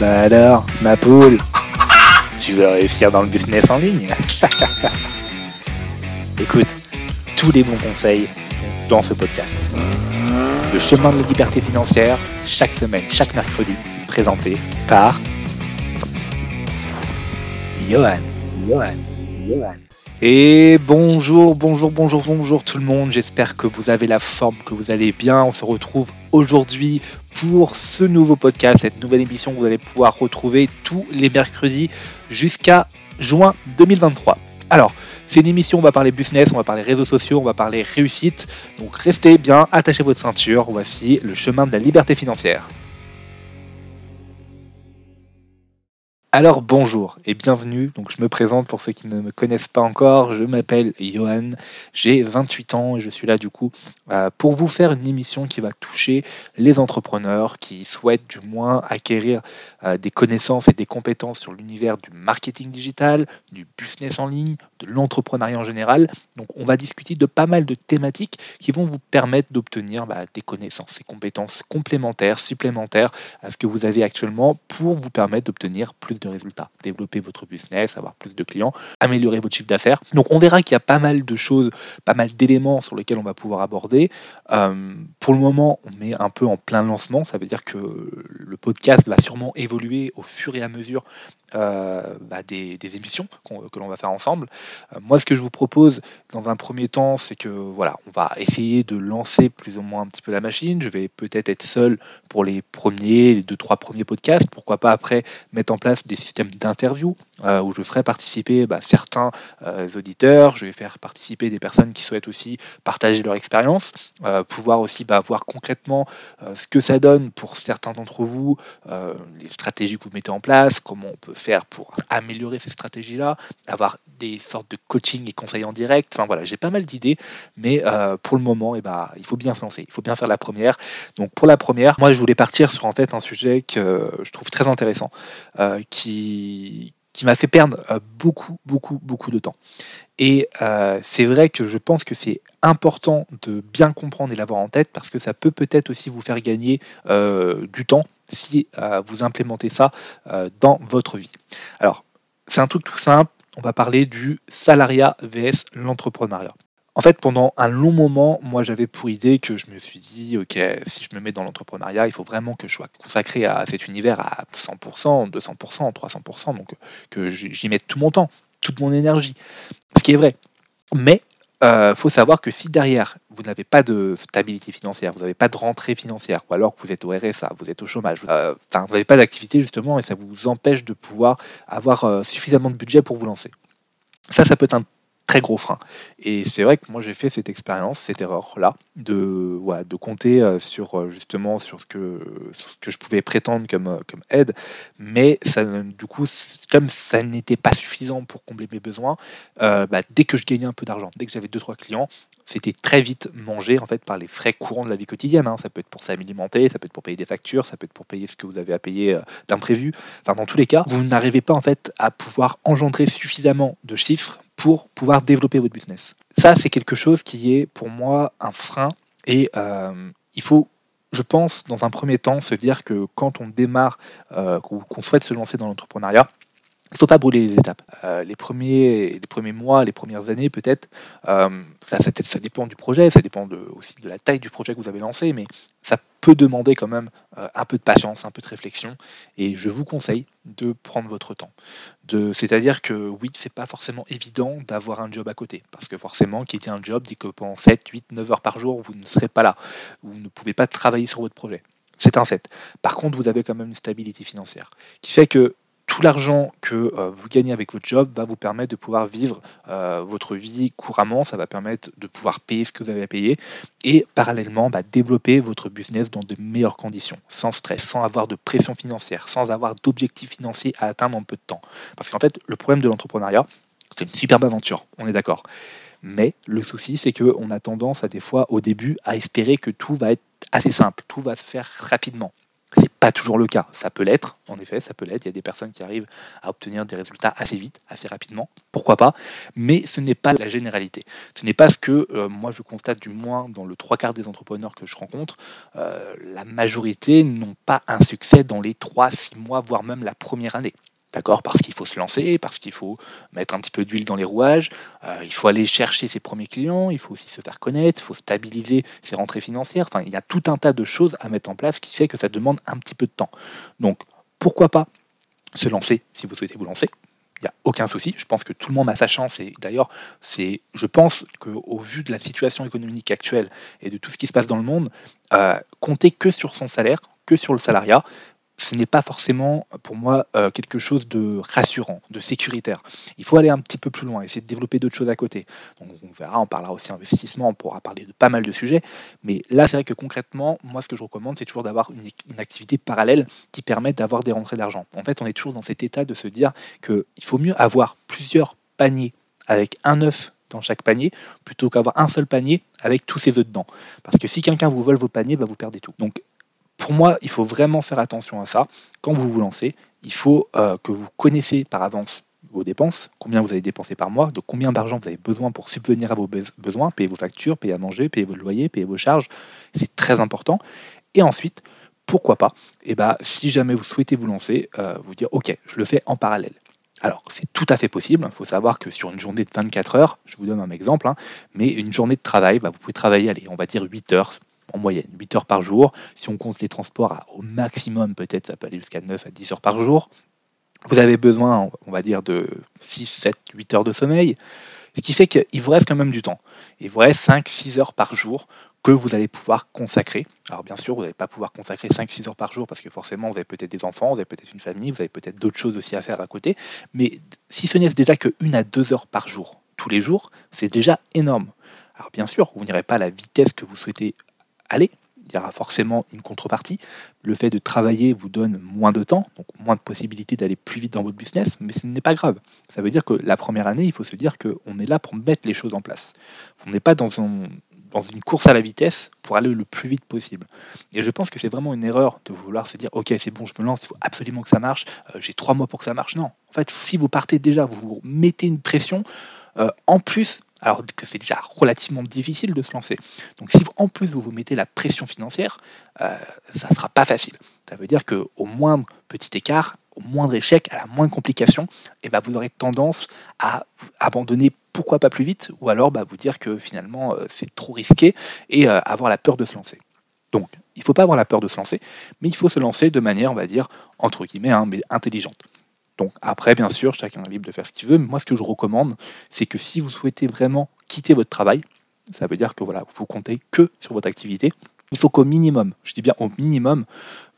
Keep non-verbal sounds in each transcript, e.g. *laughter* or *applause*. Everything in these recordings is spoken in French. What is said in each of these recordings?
Bah alors, ma poule, tu veux réussir dans le business en ligne? *laughs* Écoute, tous les bons conseils dans ce podcast. Le chemin de la liberté financière, chaque semaine, chaque mercredi, présenté par Johan. Johan. Johan. Et bonjour, bonjour, bonjour, bonjour tout le monde. J'espère que vous avez la forme, que vous allez bien. On se retrouve aujourd'hui pour ce nouveau podcast, cette nouvelle émission que vous allez pouvoir retrouver tous les mercredis jusqu'à juin 2023. Alors, c'est une émission, on va parler business, on va parler réseaux sociaux, on va parler réussite. Donc restez bien, attachez votre ceinture. Voici le chemin de la liberté financière. Alors bonjour et bienvenue, donc je me présente pour ceux qui ne me connaissent pas encore, je m'appelle Johan, j'ai 28 ans et je suis là du coup euh, pour vous faire une émission qui va toucher les entrepreneurs qui souhaitent du moins acquérir euh, des connaissances et des compétences sur l'univers du marketing digital, du business en ligne, de l'entrepreneuriat en général. Donc on va discuter de pas mal de thématiques qui vont vous permettre d'obtenir bah, des connaissances et compétences complémentaires, supplémentaires à ce que vous avez actuellement pour vous permettre d'obtenir plus de résultats, développer votre business, avoir plus de clients, améliorer votre chiffre d'affaires. Donc on verra qu'il y a pas mal de choses, pas mal d'éléments sur lesquels on va pouvoir aborder. Euh, pour le moment, on est un peu en plein lancement, ça veut dire que le podcast va sûrement évoluer au fur et à mesure euh, bah, des, émissions que l'on va faire ensemble. Euh, moi, ce que je vous propose dans un premier temps, c'est que voilà, on va essayer de lancer plus ou moins un petit peu la machine. Je vais peut-être être seul pour les premiers, les deux, trois premiers podcasts. Pourquoi pas après mettre en place des systèmes d'interview euh, où je ferai participer bah, certains auditeurs. Je vais faire participer des personnes qui souhaitent aussi partager leur expérience, pouvoir aussi bah, voir concrètement ce que ça donne pour certains d'entre vous, les stratégies que vous mettez en place, comment on peut faire pour améliorer ces stratégies-là, avoir des sortes de coaching et conseils en direct. Enfin voilà, j'ai pas mal d'idées, mais euh, pour le moment, et eh ben, il faut bien se lancer, il faut bien faire la première. Donc pour la première, moi je voulais partir sur en fait un sujet que je trouve très intéressant, euh, qui, qui m'a fait perdre euh, beaucoup, beaucoup, beaucoup de temps. Et c'est vrai que je pense que c'est important de bien comprendre et l'avoir en tête parce que ça peut peut-être aussi vous faire gagner du temps si euh, vous implémentez ça euh, dans votre vie. Alors, c'est un truc tout simple, on va parler du salariat vs l'entrepreneuriat. En fait, pendant un long moment, moi j'avais pour idée que je me suis dit, ok, si je me mets dans l'entrepreneuriat, il faut vraiment que je sois consacré à cet univers à 100%, 200%, 300%, donc que j'y mette tout mon temps, toute mon énergie. Ce qui est vrai. Mais il euh, faut savoir que si derrière, vous n'avez pas de stabilité financière, vous n'avez pas de rentrée financière, ou alors que vous êtes au RSA, vous êtes au chômage, euh, vous n'avez pas d'activité justement, et ça vous empêche de pouvoir avoir euh, suffisamment de budget pour vous lancer. Ça, ça peut être un très gros frein. Et c'est vrai que moi j'ai fait cette expérience, cette erreur-là, de, voilà, de compter euh, sur euh, justement sur ce, que, ce que je pouvais prétendre comme, euh, comme aide, mais ça, du coup, comme ça n'était pas suffisant pour combler mes besoins, bah, dès que je gagnais un peu d'argent, dès que j'avais deux trois clients, c'était très vite mangé en fait par les frais courants de la vie quotidienne. Hein. Ça peut être pour s'alimenter, ça peut être pour payer des factures, ça peut être pour payer ce que vous avez à payer d'imprévu. Enfin, dans tous les cas, vous n'arrivez pas en fait à pouvoir engendrer suffisamment de chiffres pour pouvoir développer votre business. Ça, c'est quelque chose qui est pour moi un frein et euh, il faut, je pense, dans un premier temps, se dire que quand on démarre, euh, qu'on souhaite se lancer dans l'entrepreneuriat, il ne faut pas brûler les étapes. Euh, les, premiers, les premiers mois, les premières années, peut-être, euh, ça, ça, dépend du projet, ça dépend aussi de la taille du projet que vous avez lancé, mais ça peut demander quand même euh, un peu de patience, un peu de réflexion, et je vous conseille de prendre votre temps. C'est-à-dire que oui, c'est pas forcément évident d'avoir un job à côté, parce que forcément, quitter un job dit que pendant 7, 8, 9 heures par jour, vous ne serez pas là, vous ne pouvez pas travailler sur votre projet. C'est un fait. Par contre, vous avez quand même une stabilité financière, qui fait que tout l'argent que euh, vous gagnez avec votre job va vous permettre de pouvoir vivre euh, votre vie couramment, ça va permettre de pouvoir payer ce que vous avez à payer et parallèlement bah, développer votre business dans de meilleures conditions, sans stress, sans avoir de pression financière, sans avoir d'objectifs financiers à atteindre en peu de temps. Parce qu'en fait, le problème de l'entrepreneuriat, c'est une superbe aventure, on est d'accord. Mais le souci, c'est qu'on a tendance à des fois au début à espérer que tout va être assez simple, tout va se faire rapidement. C'est pas toujours le cas. Ça peut l'être, en effet, ça peut l'être. Il y a des personnes qui arrivent à obtenir des résultats assez vite, assez rapidement. Pourquoi pas? Mais ce n'est pas la généralité. Ce n'est pas ce que euh, moi je constate, du moins dans le trois quarts des entrepreneurs que je rencontre. Euh, la majorité n'ont pas un succès dans les 3-6 mois, voire même la première année. D'accord? Parce qu'il faut se lancer, parce qu'il faut mettre un petit peu d'huile dans les rouages, euh, il faut aller chercher ses premiers clients, il faut aussi se faire connaître, il faut stabiliser ses rentrées financières. Enfin, il y a tout un tas de choses à mettre en place qui fait que ça demande un petit peu de temps. Donc, pourquoi pas se lancer si vous souhaitez vous lancer? Il n'y a aucun souci. Je pense que tout le monde a sa chance. Et d'ailleurs, c'est, je pense qu'au vu de la situation économique actuelle et de tout ce qui se passe dans le monde, euh, compter que sur son salaire, que sur le salariat, ce n'est pas forcément pour moi euh, quelque chose de rassurant, de sécuritaire. Il faut aller un petit peu plus loin, essayer de développer d'autres choses à côté. Donc on verra, on parlera aussi investissement, on pourra parler de pas mal de sujets. Mais là, c'est vrai que concrètement, moi, ce que je recommande, c'est toujours d'avoir une, activité parallèle qui permette d'avoir des rentrées d'argent. En fait, on est toujours dans cet état de se dire qu'il faut mieux avoir plusieurs paniers avec un œuf dans chaque panier plutôt qu'avoir un seul panier avec tous ses œufs dedans. Parce que si quelqu'un vous vole vos paniers, bah, vous perdez tout. Pour moi, il faut vraiment faire attention à ça. Quand vous vous lancez, il faut euh, que vous connaissez par avance vos dépenses, combien vous allez dépenser par mois, de combien d'argent vous avez besoin pour subvenir à vos besoins, payer vos factures, payer à manger, payer vos loyers, payer vos charges. C'est très important. Et ensuite, pourquoi pas, eh ben, si jamais vous souhaitez vous lancer, euh, vous dire ok, je le fais en parallèle. Alors, c'est tout à fait possible. Il faut savoir que sur une journée de 24 heures, je vous donne un exemple, hein, mais une journée de travail, bah, vous pouvez travailler, allez, on va dire 8 heures, en moyenne, 8 heures par jour. Si on compte les transports au maximum, peut-être ça peut aller jusqu'à 9 à 10 heures par jour. Vous avez besoin, on va dire, de 6, 7, 8 heures de sommeil, ce qui fait qu'il vous reste quand même du temps. Il vous reste 5, 6 heures par jour que vous allez pouvoir consacrer. Alors bien sûr, vous n'allez pas pouvoir consacrer 5-6 heures par jour parce que forcément, vous avez peut-être des enfants, vous avez peut-être une famille, vous avez peut-être d'autres choses aussi à faire à côté. Mais si ce n'est déjà que 1 à 2 heures par jour, tous les jours, c'est déjà énorme. Alors bien sûr, vous n'irez pas à la vitesse que vous souhaitez aller, il y aura forcément une contrepartie. Le fait de travailler vous donne moins de temps, donc moins de possibilités d'aller plus vite dans votre business, mais ce n'est pas grave. Ça veut dire que la première année, il faut se dire qu'on est là pour mettre les choses en place. On n'est pas dans, une course à la vitesse pour aller le plus vite possible. Et je pense que c'est vraiment une erreur de vouloir se dire, ok, c'est bon, je me lance, il faut absolument que ça marche, euh, j'ai trois mois pour que ça marche. Non, en fait, si vous partez déjà, vous, vous mettez une pression, euh, en plus, alors que c'est déjà relativement difficile de se lancer. Donc si en plus vous vous mettez la pression financière, euh, ça ne sera pas facile. Ça veut dire qu'au moindre petit écart, au moindre échec, à la moindre complication, et eh ben, vous aurez tendance à abandonner pourquoi pas plus vite, ou alors bah, vous dire que finalement euh, c'est trop risqué et euh, avoir la peur de se lancer. Donc il ne faut pas avoir la peur de se lancer, mais il faut se lancer de manière, on va dire, entre guillemets, hein, mais intelligente. Donc après, bien sûr, chacun est libre de faire ce qu'il veut. Mais moi, ce que je recommande, c'est que si vous souhaitez vraiment quitter votre travail, ça veut dire que voilà, vous comptez que sur votre activité. Il faut qu'au minimum, je dis bien au minimum,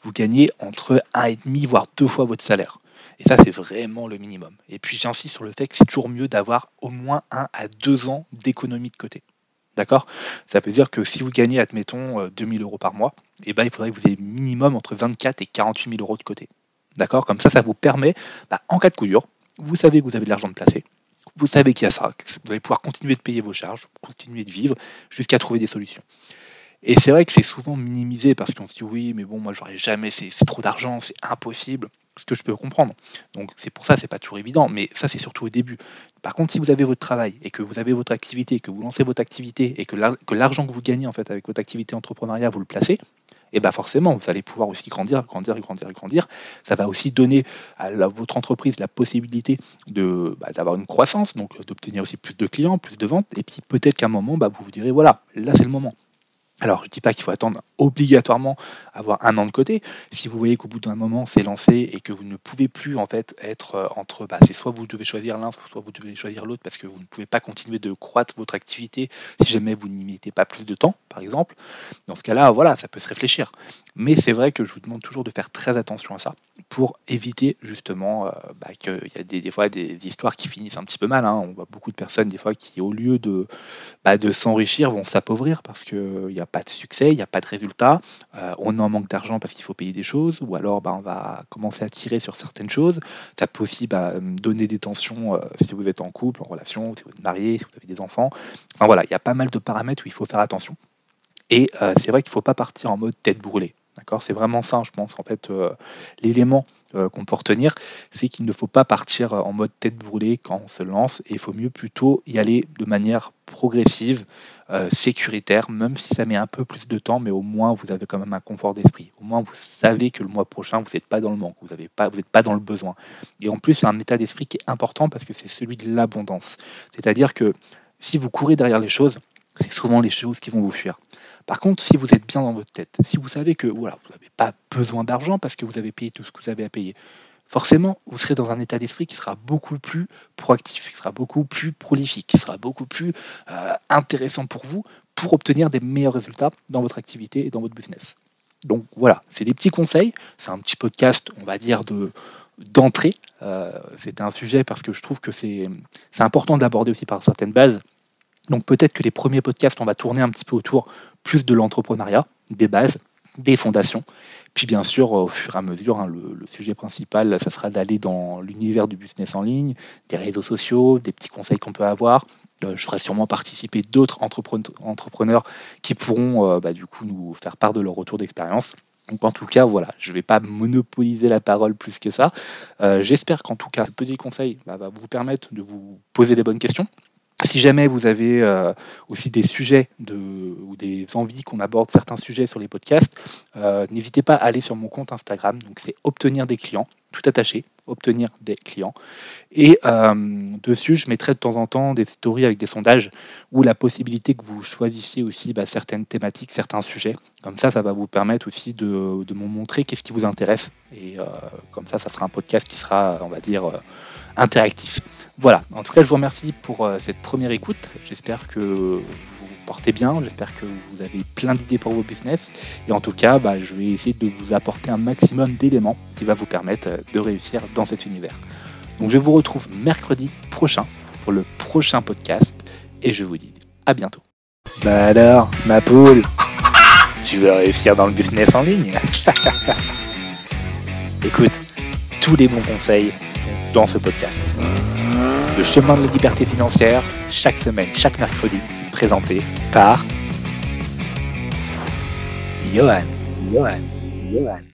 vous gagnez entre 1,5 voire deux fois votre salaire. Et ça, c'est vraiment le minimum. Et puis j'insiste sur le fait que c'est toujours mieux d'avoir au moins 1 à 2 ans d'économie de côté. D'accord? Ça veut dire que si vous gagnez, admettons, 2000 euh, euros par mois, eh ben, il faudrait que vous ayez minimum entre 24 et 48 000 euros de côté. D'accord? Comme ça, ça vous permet, bah, en cas de coup vous savez que vous avez de l'argent de placer, vous savez qu'il y a ça, que vous allez pouvoir continuer de payer vos charges, continuer de vivre jusqu'à trouver des solutions. Et c'est vrai que c'est souvent minimisé parce qu'on se dit oui, mais bon, moi j'aurais jamais, c'est trop d'argent, c'est impossible, ce que je peux comprendre. Donc c'est pour ça, c'est pas toujours évident, mais ça c'est surtout au début. Par contre, si vous avez votre travail et que vous avez votre activité, que vous lancez votre activité et que l'argent que vous gagnez en fait avec votre activité entrepreneuriale, vous le placez, et bien forcément, vous allez pouvoir aussi grandir, grandir, grandir, grandir. Ça va aussi donner à votre entreprise la possibilité bah, d'avoir une croissance, donc d'obtenir aussi plus de clients, plus de ventes. Et puis peut-être qu'à un moment, bah, vous vous direz, voilà, là c'est le moment. Alors, je ne dis pas qu'il faut attendre obligatoirement avoir un an de côté. Si vous voyez qu'au bout d'un moment, c'est lancé et que vous ne pouvez plus en fait être euh, entre, bah, c'est soit vous devez choisir l'un, soit vous devez choisir l'autre parce que vous ne pouvez pas continuer de croître votre activité si jamais vous n'y mettez pas plus de temps, par exemple. Dans ce cas-là, voilà, ça peut se réfléchir. Mais c'est vrai que je vous demande toujours de faire très attention à ça pour éviter justement euh, bah, qu'il y a des, fois des, histoires qui finissent un petit peu mal. Hein. On voit beaucoup de personnes des fois qui, au lieu de, bah, de s'enrichir, vont s'appauvrir parce qu'il n'y a pas de succès, il n'y a pas de résultat, euh, on en manque d'argent parce qu'il faut payer des choses, ou alors bah, on va commencer à tirer sur certaines choses. Ça peut aussi bah, donner des tensions euh, si vous êtes en couple, en relation, si vous êtes marié, si vous avez des enfants. Enfin voilà, il y a pas mal de paramètres où il faut faire attention. Et c'est vrai qu'il ne faut pas partir en mode tête brûlée. C'est vraiment ça, je pense, en fait, euh, l'élément euh, qu'on peut retenir, c'est qu'il ne faut pas partir en mode tête brûlée quand on se lance, et il faut mieux plutôt y aller de manière progressive, euh, sécuritaire, même si ça met un peu plus de temps, mais au moins vous avez quand même un confort d'esprit. Au moins vous savez que le mois prochain, vous n'êtes pas dans le manque, vous n'êtes pas, pas dans le besoin. Et en plus, c'est un état d'esprit qui est important parce que c'est celui de l'abondance. C'est-à-dire que si vous courez derrière les choses, c'est souvent les choses qui vont vous fuir. Par contre, si vous êtes bien dans votre tête, si vous savez que voilà, vous n'avez pas besoin d'argent parce que vous avez payé tout ce que vous avez à payer, forcément, vous serez dans un état d'esprit qui sera beaucoup plus proactif, qui sera beaucoup plus prolifique, qui sera beaucoup plus euh, intéressant pour vous pour obtenir des meilleurs résultats dans votre activité et dans votre business. Donc voilà, c'est des petits conseils. C'est un petit podcast, on va dire, de d'entrée. Euh, C'était un sujet parce que je trouve que c'est important d'aborder aussi par certaines bases donc peut-être que les premiers podcasts, on va tourner un petit peu autour plus de l'entrepreneuriat, des bases, des fondations. Puis bien sûr, au fur et à mesure, hein, le, sujet principal, ça sera d'aller dans l'univers du business en ligne, des réseaux sociaux, des petits conseils qu'on peut avoir. Euh, je ferai sûrement participer d'autres entrepreneurs qui pourront euh, bah, du coup nous faire part de leur retour d'expérience. Donc en tout cas, voilà, je ne vais pas monopoliser la parole plus que ça. Euh, j'espère qu'en tout cas, ce petit conseil bah, va vous permettre de vous poser des bonnes questions, si jamais vous avez euh, aussi des sujets ou des envies qu'on aborde certains sujets sur les podcasts, euh, n'hésitez pas à aller sur mon compte Instagram. Donc c'est obtenir des clients, tout attaché, obtenir des clients. Et euh, dessus, je mettrai de temps en temps des stories avec des sondages ou la possibilité que vous choisissiez aussi bah, certaines thématiques, certains sujets. Comme ça, ça va vous permettre aussi de, de montrer qu'est-ce qui vous intéresse. Et comme ça, ça sera un podcast qui sera, on va dire, interactif. Voilà, en tout cas, je vous remercie pour euh, cette première écoute. J'espère que vous vous portez bien, j'espère que vous avez plein d'idées pour vos business. Et en tout cas, bah, je vais essayer de vous apporter un maximum d'éléments qui va vous permettre euh, de réussir dans cet univers. Donc je vous retrouve mercredi prochain pour le prochain podcast et je vous dis à bientôt. Bah alors, ma poule, *laughs* tu veux réussir dans le business en ligne *laughs* Écoute, tous les bons conseils dans ce podcast. Le chemin de la liberté financière, chaque semaine, chaque mercredi, présenté par Johan. Johan. Johan.